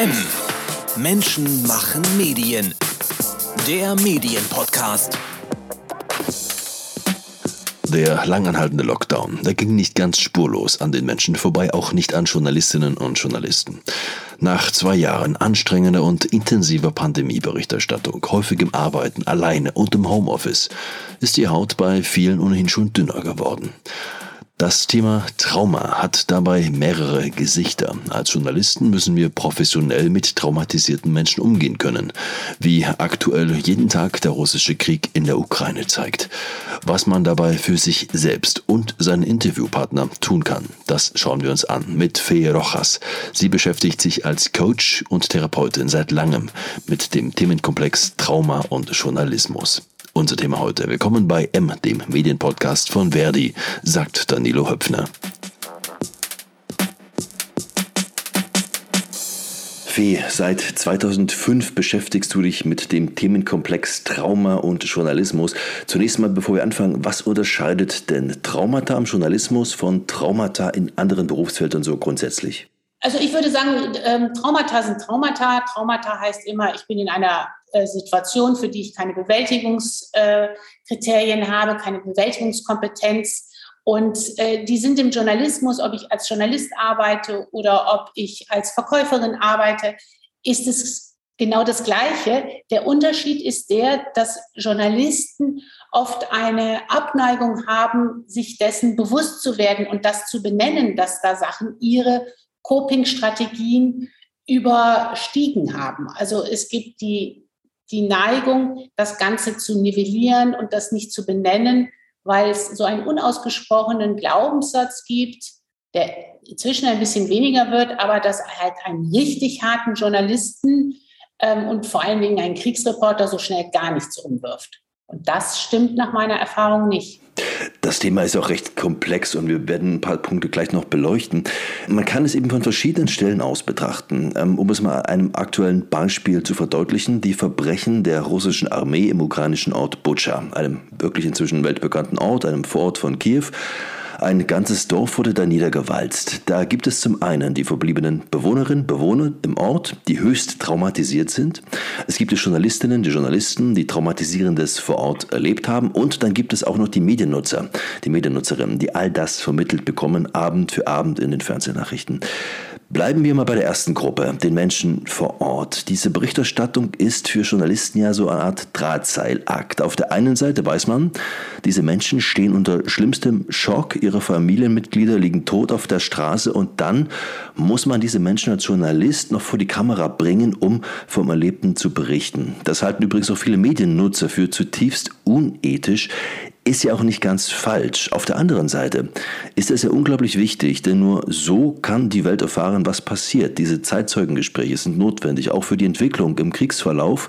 M. Menschen machen Medien. Der Medienpodcast. Der langanhaltende Lockdown, der ging nicht ganz spurlos an den Menschen vorbei, auch nicht an Journalistinnen und Journalisten. Nach zwei Jahren anstrengender und intensiver Pandemieberichterstattung, häufigem Arbeiten alleine und im Homeoffice, ist die Haut bei vielen ohnehin schon dünner geworden. Das Thema Trauma hat dabei mehrere Gesichter. Als Journalisten müssen wir professionell mit traumatisierten Menschen umgehen können, wie aktuell jeden Tag der russische Krieg in der Ukraine zeigt. Was man dabei für sich selbst und seinen Interviewpartner tun kann, das schauen wir uns an mit Fee Rojas. Sie beschäftigt sich als Coach und Therapeutin seit langem mit dem Themenkomplex Trauma und Journalismus. Unser Thema heute. Willkommen bei M, dem Medienpodcast von Verdi, sagt Danilo Höpfner. Fee, seit 2005 beschäftigst du dich mit dem Themenkomplex Trauma und Journalismus. Zunächst mal, bevor wir anfangen, was unterscheidet denn Traumata im Journalismus von Traumata in anderen Berufsfeldern so grundsätzlich? Also ich würde sagen, ähm, Traumata sind Traumata. Traumata heißt immer, ich bin in einer äh, Situation, für die ich keine Bewältigungskriterien äh, habe, keine Bewältigungskompetenz. Und äh, die sind im Journalismus, ob ich als Journalist arbeite oder ob ich als Verkäuferin arbeite, ist es genau das Gleiche. Der Unterschied ist der, dass Journalisten oft eine Abneigung haben, sich dessen bewusst zu werden und das zu benennen, dass da Sachen ihre Coping-Strategien überstiegen haben. Also es gibt die, die Neigung, das Ganze zu nivellieren und das nicht zu benennen, weil es so einen unausgesprochenen Glaubenssatz gibt, der inzwischen ein bisschen weniger wird, aber dass halt einen richtig harten Journalisten ähm, und vor allen Dingen einen Kriegsreporter so schnell gar nichts umwirft. Und das stimmt nach meiner Erfahrung nicht. Das Thema ist auch recht komplex und wir werden ein paar Punkte gleich noch beleuchten. Man kann es eben von verschiedenen Stellen aus betrachten. Ähm, um es mal einem aktuellen Beispiel zu verdeutlichen, die Verbrechen der russischen Armee im ukrainischen Ort Bucha, einem wirklich inzwischen weltbekannten Ort, einem Vorort von Kiew, ein ganzes Dorf wurde da niedergewalzt. Da gibt es zum einen die verbliebenen Bewohnerinnen, Bewohner im Ort, die höchst traumatisiert sind. Es gibt die Journalistinnen, die Journalisten, die Traumatisierendes vor Ort erlebt haben. Und dann gibt es auch noch die Mediennutzer, die Mediennutzerinnen, die all das vermittelt bekommen, Abend für Abend in den Fernsehnachrichten. Bleiben wir mal bei der ersten Gruppe, den Menschen vor Ort. Diese Berichterstattung ist für Journalisten ja so eine Art Drahtseilakt. Auf der einen Seite weiß man, diese Menschen stehen unter schlimmstem Schock, ihre Familienmitglieder liegen tot auf der Straße und dann muss man diese Menschen als Journalist noch vor die Kamera bringen, um vom Erlebten zu berichten. Das halten übrigens auch viele Mediennutzer für zutiefst unethisch ist ja auch nicht ganz falsch. Auf der anderen Seite ist es ja unglaublich wichtig, denn nur so kann die Welt erfahren, was passiert. Diese Zeitzeugengespräche sind notwendig, auch für die Entwicklung im Kriegsverlauf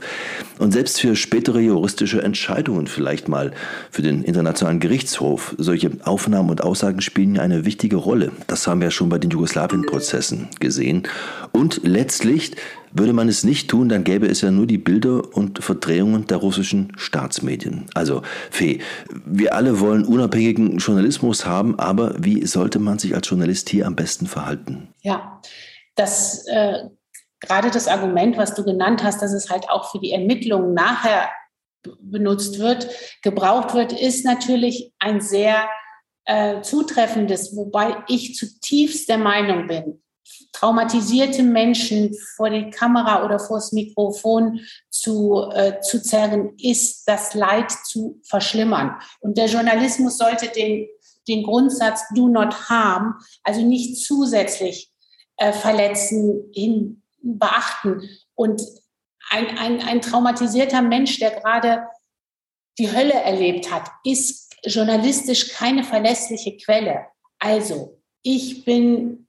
und selbst für spätere juristische Entscheidungen, vielleicht mal für den Internationalen Gerichtshof. Solche Aufnahmen und Aussagen spielen eine wichtige Rolle. Das haben wir ja schon bei den Jugoslawien-Prozessen gesehen. Und letztlich würde man es nicht tun, dann gäbe es ja nur die Bilder und Verdrehungen der russischen Staatsmedien. Also, Fee, wir alle wollen unabhängigen Journalismus haben, aber wie sollte man sich als Journalist hier am besten verhalten? Ja, das äh, gerade das Argument, was du genannt hast, dass es halt auch für die Ermittlungen nachher benutzt wird, gebraucht wird, ist natürlich ein sehr äh, zutreffendes, wobei ich zutiefst der Meinung bin, traumatisierte Menschen vor die Kamera oder vor das Mikrofon zu, äh, zu zerren, ist das Leid zu verschlimmern. Und der Journalismus sollte den, den Grundsatz do not harm, also nicht zusätzlich äh, verletzen, hin, beachten. Und ein, ein, ein traumatisierter Mensch, der gerade die Hölle erlebt hat, ist journalistisch keine verlässliche Quelle. Also, ich bin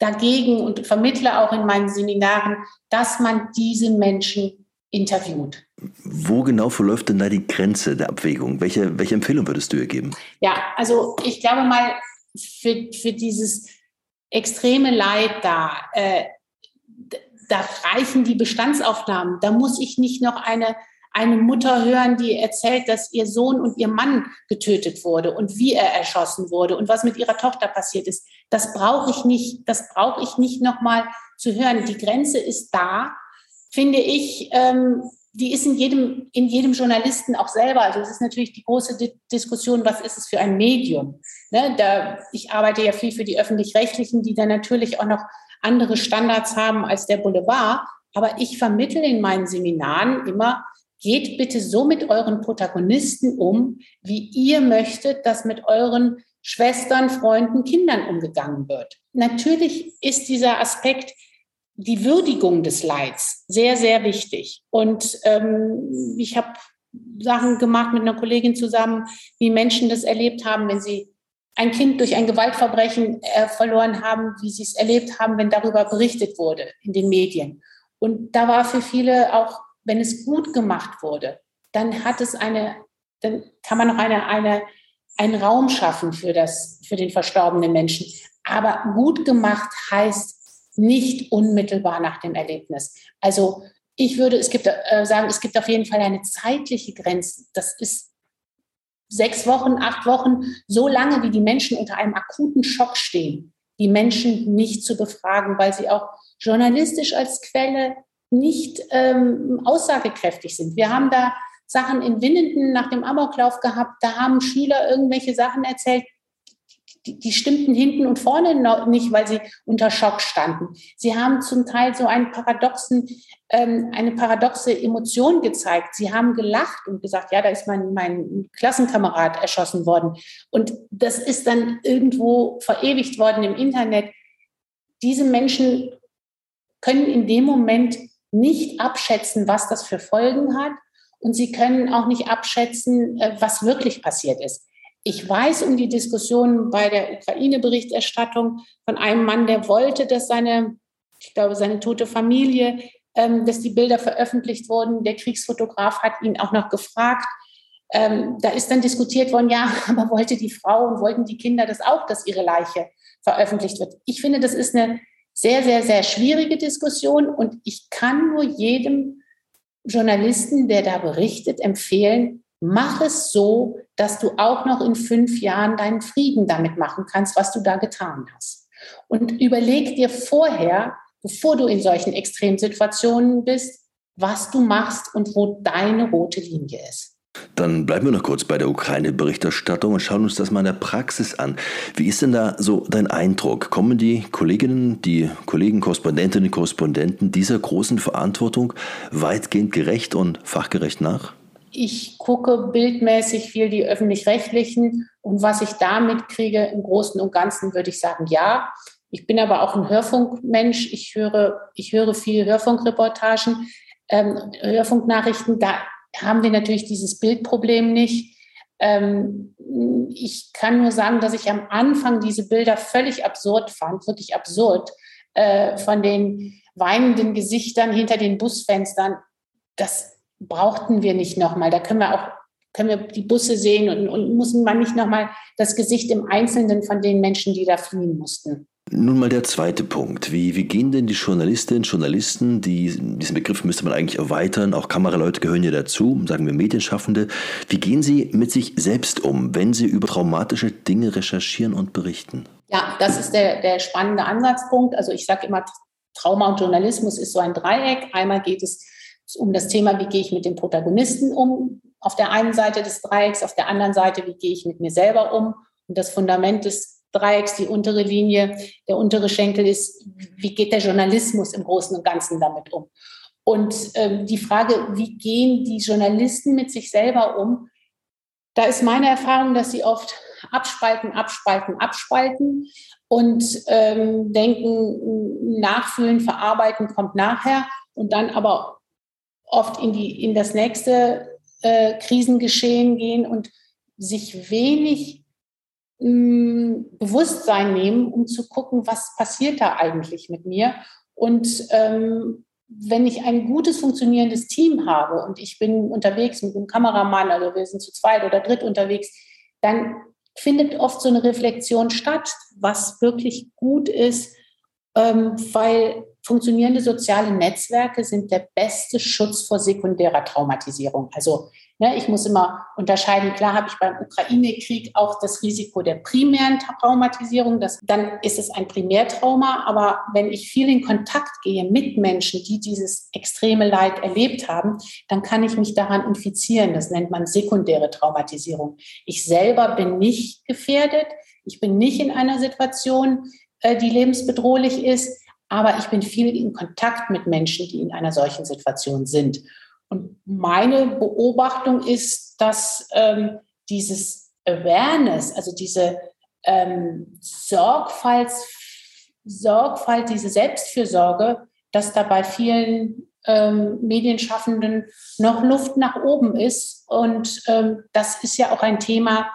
dagegen und vermittle auch in meinen Seminaren, dass man diese Menschen interviewt. Wo genau verläuft denn da die Grenze der Abwägung? Welche, welche Empfehlung würdest du ihr geben? Ja, also ich glaube mal, für, für dieses extreme Leid da, äh, da reichen die Bestandsaufnahmen. Da muss ich nicht noch eine eine Mutter hören, die erzählt, dass ihr Sohn und ihr Mann getötet wurde und wie er erschossen wurde und was mit ihrer Tochter passiert ist. Das brauche ich nicht, das brauche ich nicht nochmal zu hören, die Grenze ist da, finde ich, ähm, die ist in jedem, in jedem Journalisten auch selber. Also es ist natürlich die große Di Diskussion, was ist es für ein Medium? Ne, da, ich arbeite ja viel für die öffentlich-rechtlichen, die dann natürlich auch noch andere Standards haben als der Boulevard. Aber ich vermittle in meinen Seminaren immer, geht bitte so mit euren Protagonisten um, wie ihr möchtet, dass mit euren Schwestern, Freunden, Kindern umgegangen wird. Natürlich ist dieser Aspekt die Würdigung des Leids sehr, sehr wichtig. Und ähm, ich habe Sachen gemacht mit einer Kollegin zusammen, wie Menschen das erlebt haben, wenn sie ein Kind durch ein Gewaltverbrechen äh, verloren haben, wie sie es erlebt haben, wenn darüber berichtet wurde in den Medien. Und da war für viele auch, wenn es gut gemacht wurde, dann hat es eine, dann kann man noch eine, eine, einen Raum schaffen für das, für den verstorbenen Menschen. Aber gut gemacht heißt nicht unmittelbar nach dem Erlebnis. Also ich würde, es gibt äh, sagen, es gibt auf jeden Fall eine zeitliche Grenze. Das ist sechs Wochen, acht Wochen, so lange, wie die Menschen unter einem akuten Schock stehen, die Menschen nicht zu befragen, weil sie auch journalistisch als Quelle nicht ähm, aussagekräftig sind. Wir haben da Sachen in Winnenden nach dem Amoklauf gehabt, da haben Schüler irgendwelche Sachen erzählt, die, die stimmten hinten und vorne noch nicht, weil sie unter Schock standen. Sie haben zum Teil so einen paradoxen, ähm, eine paradoxe Emotion gezeigt. Sie haben gelacht und gesagt, ja, da ist mein, mein Klassenkamerad erschossen worden. Und das ist dann irgendwo verewigt worden im Internet. Diese Menschen können in dem Moment nicht abschätzen, was das für Folgen hat. Und sie können auch nicht abschätzen, äh, was wirklich passiert ist. Ich weiß um die Diskussion bei der Ukraine-Berichterstattung von einem Mann, der wollte, dass seine, ich glaube, seine tote Familie, ähm, dass die Bilder veröffentlicht wurden. Der Kriegsfotograf hat ihn auch noch gefragt. Ähm, da ist dann diskutiert worden, ja, aber wollte die Frau und wollten die Kinder das auch, dass ihre Leiche veröffentlicht wird. Ich finde, das ist eine sehr, sehr, sehr schwierige Diskussion und ich kann nur jedem Journalisten, der da berichtet, empfehlen, mach es so, dass du auch noch in fünf Jahren deinen Frieden damit machen kannst, was du da getan hast. Und überleg dir vorher, bevor du in solchen Extremsituationen bist, was du machst und wo deine rote Linie ist. Dann bleiben wir noch kurz bei der Ukraine-Berichterstattung und schauen uns das mal in der Praxis an. Wie ist denn da so dein Eindruck? Kommen die Kolleginnen, die Kollegen, Korrespondentinnen und Korrespondenten dieser großen Verantwortung weitgehend gerecht und fachgerecht nach? ich gucke bildmäßig viel die öffentlich-rechtlichen und was ich da mitkriege im Großen und Ganzen würde ich sagen, ja. Ich bin aber auch ein Hörfunkmensch. Ich höre, ich höre viel Hörfunkreportagen, ähm, Hörfunknachrichten. Da haben wir natürlich dieses Bildproblem nicht. Ähm, ich kann nur sagen, dass ich am Anfang diese Bilder völlig absurd fand, wirklich absurd, äh, von den weinenden Gesichtern hinter den Busfenstern. Das brauchten wir nicht nochmal. Da können wir auch können wir die Busse sehen und, und müssen man nicht nochmal das Gesicht im Einzelnen von den Menschen, die da fliehen mussten. Nun mal der zweite Punkt. Wie, wie gehen denn die Journalistinnen, Journalisten, die, diesen Begriff müsste man eigentlich erweitern, auch Kameraleute gehören ja dazu, sagen wir Medienschaffende, wie gehen sie mit sich selbst um, wenn sie über traumatische Dinge recherchieren und berichten? Ja, das ist der, der spannende Ansatzpunkt. Also ich sage immer, Trauma und Journalismus ist so ein Dreieck. Einmal geht es um das Thema, wie gehe ich mit den Protagonisten um, auf der einen Seite des Dreiecks, auf der anderen Seite, wie gehe ich mit mir selber um. Und das Fundament des Dreiecks, die untere Linie, der untere Schenkel ist, wie geht der Journalismus im Großen und Ganzen damit um? Und ähm, die Frage, wie gehen die Journalisten mit sich selber um? Da ist meine Erfahrung, dass sie oft abspalten, abspalten, abspalten und ähm, denken, nachfühlen, verarbeiten kommt nachher und dann aber oft in, die, in das nächste äh, Krisengeschehen gehen und sich wenig Bewusstsein nehmen, um zu gucken, was passiert da eigentlich mit mir. Und ähm, wenn ich ein gutes funktionierendes Team habe und ich bin unterwegs mit einem Kameramann, also wir sind zu zweit oder dritt unterwegs, dann findet oft so eine Reflexion statt, was wirklich gut ist, ähm, weil funktionierende soziale Netzwerke sind der beste Schutz vor sekundärer Traumatisierung. Also Ne, ich muss immer unterscheiden, klar habe ich beim Ukraine-Krieg auch das Risiko der primären Traumatisierung, das, dann ist es ein Primärtrauma, aber wenn ich viel in Kontakt gehe mit Menschen, die dieses extreme Leid erlebt haben, dann kann ich mich daran infizieren. Das nennt man sekundäre Traumatisierung. Ich selber bin nicht gefährdet, ich bin nicht in einer Situation, äh, die lebensbedrohlich ist, aber ich bin viel in Kontakt mit Menschen, die in einer solchen Situation sind. Und meine Beobachtung ist, dass ähm, dieses Awareness, also diese ähm, Sorgfalt, Sorgfalt, diese Selbstfürsorge, dass da bei vielen ähm, Medienschaffenden noch Luft nach oben ist. Und ähm, das ist ja auch ein Thema.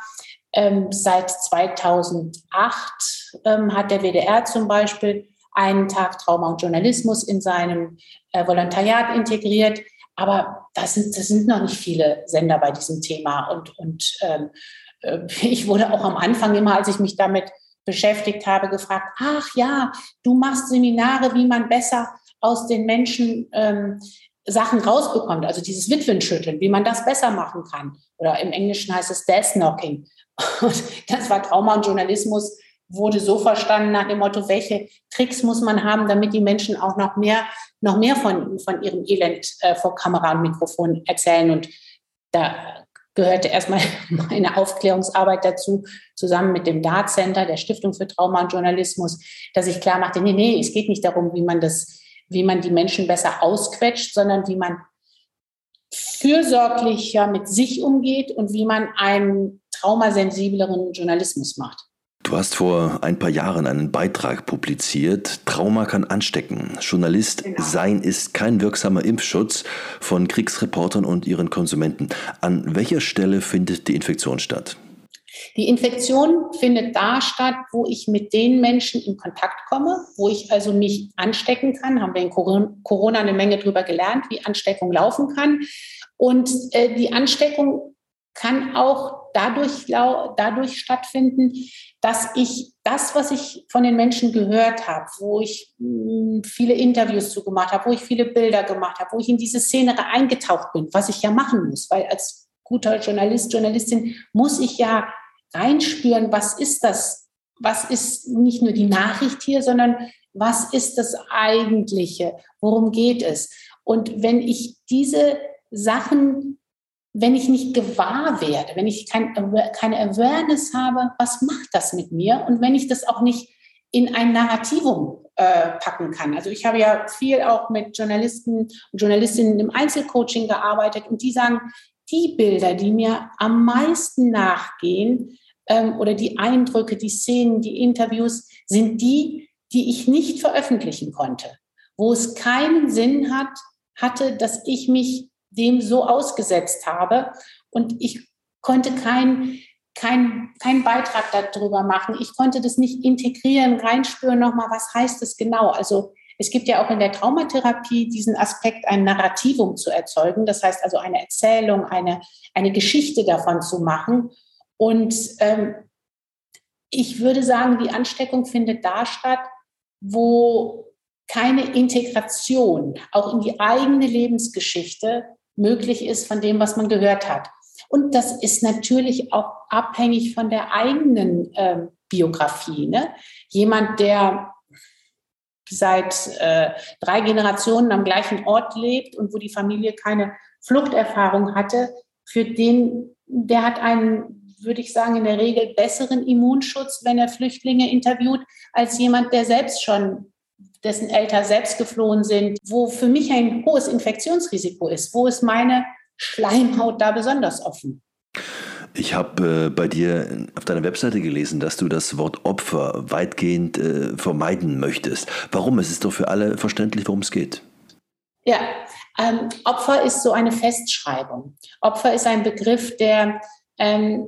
Ähm, seit 2008 ähm, hat der WDR zum Beispiel einen Tag Trauma und Journalismus in seinem äh, Volontariat integriert. Aber das sind, das sind noch nicht viele Sender bei diesem Thema. Und, und ähm, äh, ich wurde auch am Anfang immer, als ich mich damit beschäftigt habe, gefragt, ach ja, du machst Seminare, wie man besser aus den Menschen ähm, Sachen rausbekommt, also dieses Witwenschütteln, wie man das besser machen kann. Oder im Englischen heißt es Death Knocking. Und das war Trauma und Journalismus wurde so verstanden nach dem Motto, welche Tricks muss man haben, damit die Menschen auch noch mehr, noch mehr von, von ihrem Elend äh, vor Kamera und Mikrofon erzählen. Und da gehörte erstmal meine Aufklärungsarbeit dazu, zusammen mit dem DART Center, der Stiftung für Trauma und Journalismus, dass ich klar machte, nee, nee, es geht nicht darum, wie man das, wie man die Menschen besser ausquetscht, sondern wie man fürsorglicher mit sich umgeht und wie man einen traumasensibleren Journalismus macht. Du hast vor ein paar Jahren einen Beitrag publiziert. Trauma kann anstecken. Journalist genau. sein ist kein wirksamer Impfschutz von Kriegsreportern und ihren Konsumenten. An welcher Stelle findet die Infektion statt? Die Infektion findet da statt, wo ich mit den Menschen in Kontakt komme, wo ich also mich anstecken kann. Haben wir in Corona eine Menge darüber gelernt, wie Ansteckung laufen kann. Und äh, die Ansteckung kann auch dadurch, dadurch stattfinden, dass ich das, was ich von den Menschen gehört habe, wo ich hm, viele Interviews zu gemacht habe, wo ich viele Bilder gemacht habe, wo ich in diese Szene eingetaucht bin, was ich ja machen muss, weil als guter Journalist, Journalistin muss ich ja reinspüren, was ist das? Was ist nicht nur die Nachricht hier, sondern was ist das Eigentliche? Worum geht es? Und wenn ich diese Sachen wenn ich nicht gewahr werde, wenn ich kein, keine Awareness habe, was macht das mit mir? Und wenn ich das auch nicht in ein Narrativum äh, packen kann. Also ich habe ja viel auch mit Journalisten und Journalistinnen im Einzelcoaching gearbeitet und die sagen, die Bilder, die mir am meisten nachgehen ähm, oder die Eindrücke, die Szenen, die Interviews, sind die, die ich nicht veröffentlichen konnte, wo es keinen Sinn hat, hatte, dass ich mich dem so ausgesetzt habe. Und ich konnte keinen kein, kein Beitrag darüber machen. Ich konnte das nicht integrieren, reinspüren nochmal, was heißt das genau. Also es gibt ja auch in der Traumatherapie diesen Aspekt, ein Narrativum zu erzeugen. Das heißt also eine Erzählung, eine, eine Geschichte davon zu machen. Und ähm, ich würde sagen, die Ansteckung findet da statt, wo keine Integration auch in die eigene Lebensgeschichte möglich ist von dem, was man gehört hat. Und das ist natürlich auch abhängig von der eigenen äh, Biografie. Ne? Jemand, der seit äh, drei Generationen am gleichen Ort lebt und wo die Familie keine Fluchterfahrung hatte, für den, der hat einen, würde ich sagen, in der Regel besseren Immunschutz, wenn er Flüchtlinge interviewt, als jemand, der selbst schon dessen Eltern selbst geflohen sind, wo für mich ein hohes Infektionsrisiko ist. Wo ist meine Schleimhaut da besonders offen? Ich habe äh, bei dir auf deiner Webseite gelesen, dass du das Wort Opfer weitgehend äh, vermeiden möchtest. Warum? Es ist doch für alle verständlich, worum es geht. Ja, ähm, Opfer ist so eine Festschreibung. Opfer ist ein Begriff, der ähm,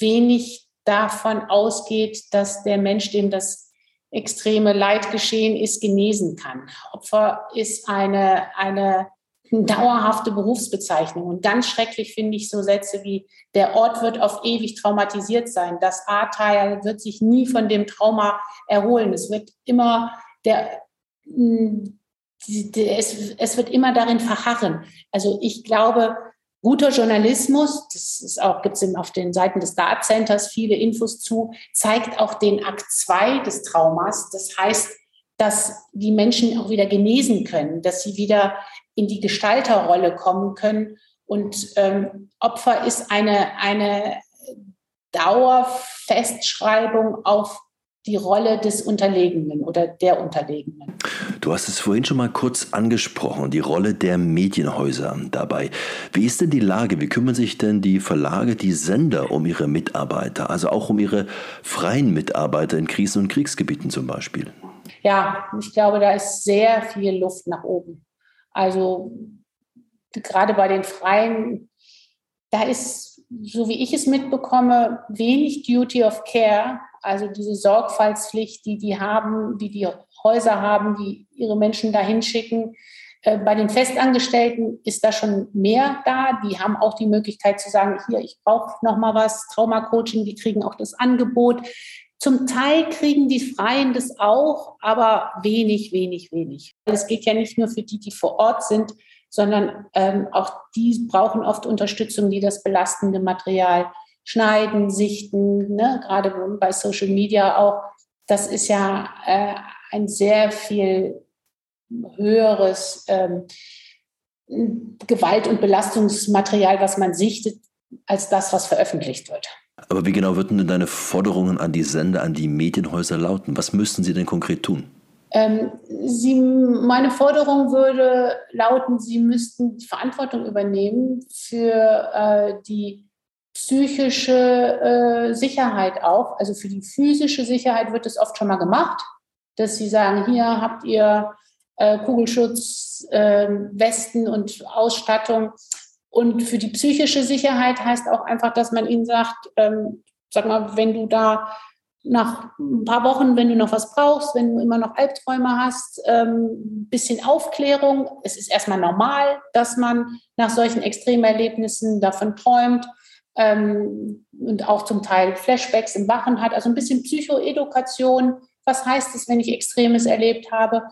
wenig davon ausgeht, dass der Mensch, dem das extreme Leid geschehen ist, genesen kann. Opfer ist eine, eine dauerhafte Berufsbezeichnung. Und ganz schrecklich finde ich so Sätze wie, der Ort wird auf ewig traumatisiert sein. Das A-Teil wird sich nie von dem Trauma erholen. Es wird immer der, der es, es wird immer darin verharren. Also ich glaube, Guter Journalismus, das ist auch, gibt es auf den Seiten des Dart Centers viele Infos zu, zeigt auch den Akt 2 des Traumas. Das heißt, dass die Menschen auch wieder genesen können, dass sie wieder in die Gestalterrolle kommen können. Und ähm, Opfer ist eine, eine Dauerfestschreibung auf die Rolle des Unterlegenen oder der Unterlegenen. Du hast es vorhin schon mal kurz angesprochen, die Rolle der Medienhäuser dabei. Wie ist denn die Lage? Wie kümmern sich denn die Verlage, die Sender um ihre Mitarbeiter, also auch um ihre freien Mitarbeiter in Krisen- und Kriegsgebieten zum Beispiel? Ja, ich glaube, da ist sehr viel Luft nach oben. Also gerade bei den Freien, da ist, so wie ich es mitbekomme, wenig Duty of Care also diese Sorgfaltspflicht, die die haben, die die Häuser haben, die ihre Menschen dahin schicken. Äh, bei den Festangestellten ist da schon mehr da. Die haben auch die Möglichkeit zu sagen, hier, ich brauche noch mal was, Traumacoaching, die kriegen auch das Angebot. Zum Teil kriegen die Freien das auch, aber wenig, wenig, wenig. Es geht ja nicht nur für die, die vor Ort sind, sondern ähm, auch die brauchen oft Unterstützung, die das belastende Material schneiden, sichten, ne? gerade bei Social Media auch. Das ist ja äh, ein sehr viel höheres ähm, Gewalt- und Belastungsmaterial, was man sichtet, als das, was veröffentlicht wird. Aber wie genau würden denn deine Forderungen an die Sender, an die Medienhäuser lauten? Was müssten sie denn konkret tun? Ähm, sie, meine Forderung würde lauten, sie müssten Verantwortung übernehmen für äh, die psychische äh, Sicherheit auch. Also für die physische Sicherheit wird es oft schon mal gemacht, dass sie sagen, hier habt ihr äh, Kugelschutz, äh, Westen und Ausstattung. Und für die psychische Sicherheit heißt auch einfach, dass man ihnen sagt, ähm, sag mal, wenn du da nach ein paar Wochen, wenn du noch was brauchst, wenn du immer noch Albträume hast, ähm, bisschen Aufklärung. Es ist erstmal normal, dass man nach solchen Extremerlebnissen davon träumt ähm, und auch zum Teil Flashbacks im Wachen hat, also ein bisschen Psychoedukation. Was heißt es, wenn ich Extremes erlebt habe?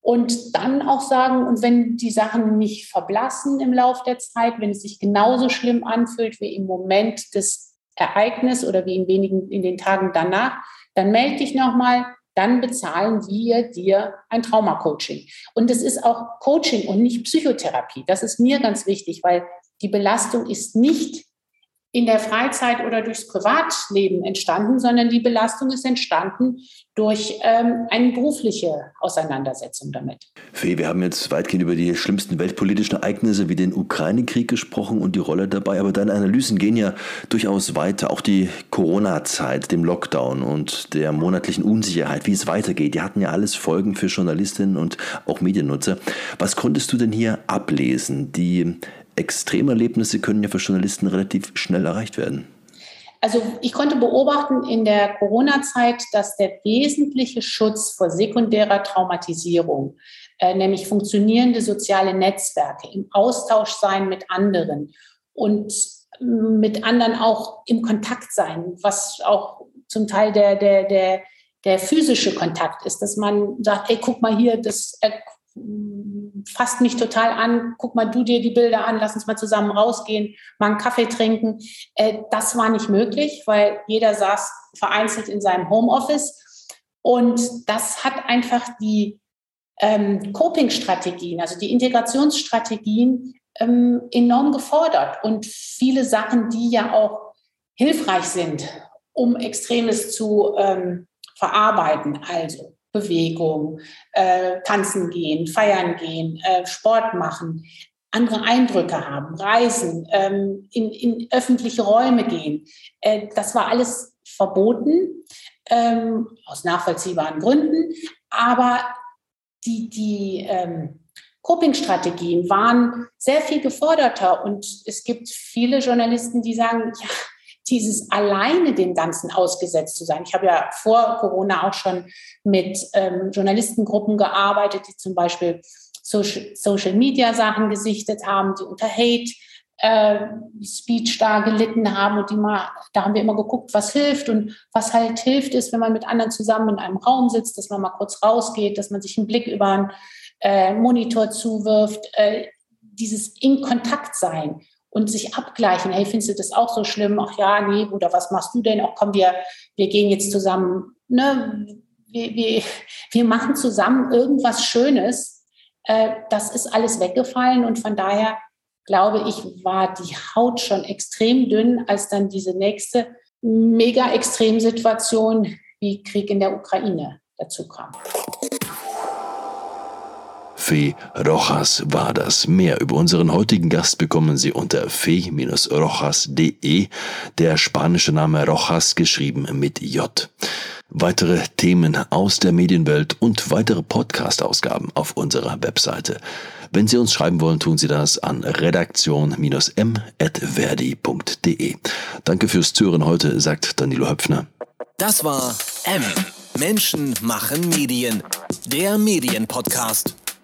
Und dann auch sagen, und wenn die Sachen nicht verblassen im Laufe der Zeit, wenn es sich genauso schlimm anfühlt wie im Moment des Ereignisses oder wie in wenigen, in den Tagen danach, dann melde dich nochmal, dann bezahlen wir dir ein Traumacoaching. Und es ist auch Coaching und nicht Psychotherapie. Das ist mir ganz wichtig, weil die Belastung ist nicht in der Freizeit oder durchs Privatleben entstanden, sondern die Belastung ist entstanden durch ähm, eine berufliche Auseinandersetzung damit. Fee, wir haben jetzt weitgehend über die schlimmsten weltpolitischen Ereignisse wie den Ukraine-Krieg gesprochen und die Rolle dabei, aber deine Analysen gehen ja durchaus weiter. Auch die Corona-Zeit, dem Lockdown und der monatlichen Unsicherheit, wie es weitergeht, die hatten ja alles Folgen für Journalistinnen und auch Mediennutzer. Was konntest du denn hier ablesen? Die Extremerlebnisse können ja für Journalisten relativ schnell erreicht werden. Also ich konnte beobachten in der Corona-Zeit, dass der wesentliche Schutz vor sekundärer Traumatisierung, äh, nämlich funktionierende soziale Netzwerke, im Austausch sein mit anderen und mit anderen auch im Kontakt sein, was auch zum Teil der, der, der, der physische Kontakt ist, dass man sagt, hey, guck mal hier, das fasst mich total an, guck mal du dir die Bilder an, lass uns mal zusammen rausgehen, mal einen Kaffee trinken. Äh, das war nicht möglich, weil jeder saß vereinzelt in seinem Homeoffice. Und das hat einfach die ähm, Coping-Strategien, also die Integrationsstrategien ähm, enorm gefordert. Und viele Sachen, die ja auch hilfreich sind, um Extremes zu ähm, verarbeiten. Also Bewegung, äh, tanzen gehen, feiern gehen, äh, Sport machen, andere Eindrücke haben, reisen, ähm, in, in öffentliche Räume gehen. Äh, das war alles verboten, ähm, aus nachvollziehbaren Gründen. Aber die, die ähm, Coping-Strategien waren sehr viel geforderter. Und es gibt viele Journalisten, die sagen, ja, dieses alleine dem Ganzen ausgesetzt zu sein. Ich habe ja vor Corona auch schon mit ähm, Journalistengruppen gearbeitet, die zum Beispiel Social, Social Media Sachen gesichtet haben, die unter Hate äh, Speech da gelitten haben und die mal, da haben wir immer geguckt, was hilft und was halt hilft ist, wenn man mit anderen zusammen in einem Raum sitzt, dass man mal kurz rausgeht, dass man sich einen Blick über einen äh, Monitor zuwirft, äh, dieses in Kontakt sein und sich abgleichen. Hey, findest du das auch so schlimm? Ach ja, nee, oder was machst du denn? Ach komm, wir, wir gehen jetzt zusammen, ne? Wir, wir, wir machen zusammen irgendwas Schönes. Äh, das ist alles weggefallen und von daher glaube ich, war die Haut schon extrem dünn, als dann diese nächste mega Extremsituation wie Krieg in der Ukraine dazu kam. Fee Rojas war das. Mehr über unseren heutigen Gast bekommen Sie unter fee-rojas.de. Der spanische Name Rojas geschrieben mit J. Weitere Themen aus der Medienwelt und weitere Podcast-Ausgaben auf unserer Webseite. Wenn Sie uns schreiben wollen, tun Sie das an redaktion-m.verdi.de. Danke fürs Zuhören heute, sagt Danilo Höpfner. Das war M. Menschen machen Medien. Der Medienpodcast.